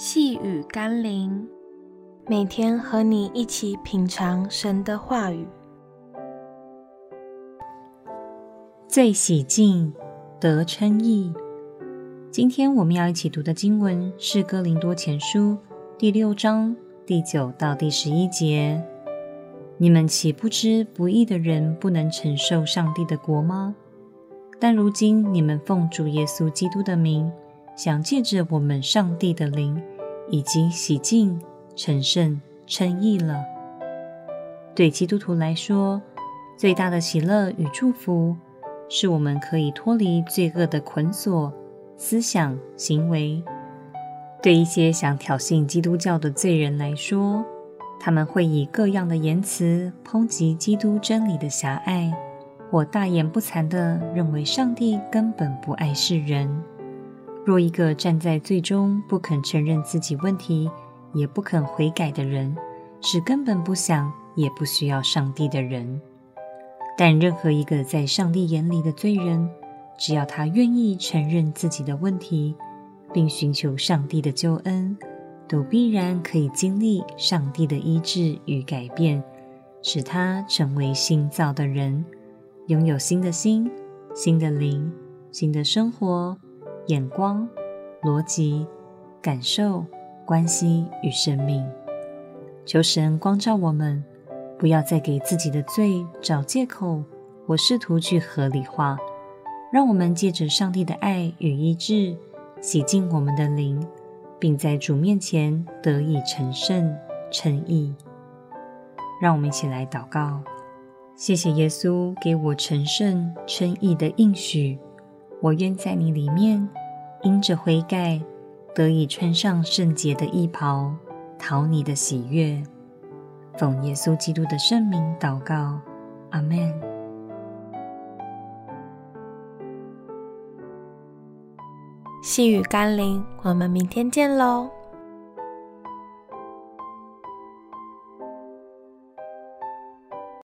细雨甘霖，每天和你一起品尝神的话语。最喜静得称义。今天我们要一起读的经文是《哥林多前书》第六章第九到第十一节。你们岂不知不义的人不能承受上帝的国吗？但如今你们奉主耶稣基督的名，想借着我们上帝的灵，已经洗净、成圣、称义了。对基督徒来说，最大的喜乐与祝福，是我们可以脱离罪恶的捆锁、思想、行为。对一些想挑衅基督教的罪人来说，他们会以各样的言辞抨击基督真理的狭隘，或大言不惭地认为上帝根本不爱世人。若一个站在最终不肯承认自己问题，也不肯悔改的人，是根本不想也不需要上帝的人。但任何一个在上帝眼里的罪人，只要他愿意承认自己的问题，并寻求上帝的救恩，都必然可以经历上帝的医治与改变，使他成为新造的人，拥有新的心、新的灵、新的生活。眼光、逻辑、感受、关系与生命，求神光照我们，不要再给自己的罪找借口或试图去合理化。让我们借着上帝的爱与医治，洗净我们的灵，并在主面前得以成圣称义。让我们一起来祷告：谢谢耶稣给我成圣称义的应许。我愿在你里面，因着悔改，得以穿上圣洁的衣袍，讨你的喜悦。奉耶稣基督的圣名祷告，阿门。细雨甘霖，我们明天见喽。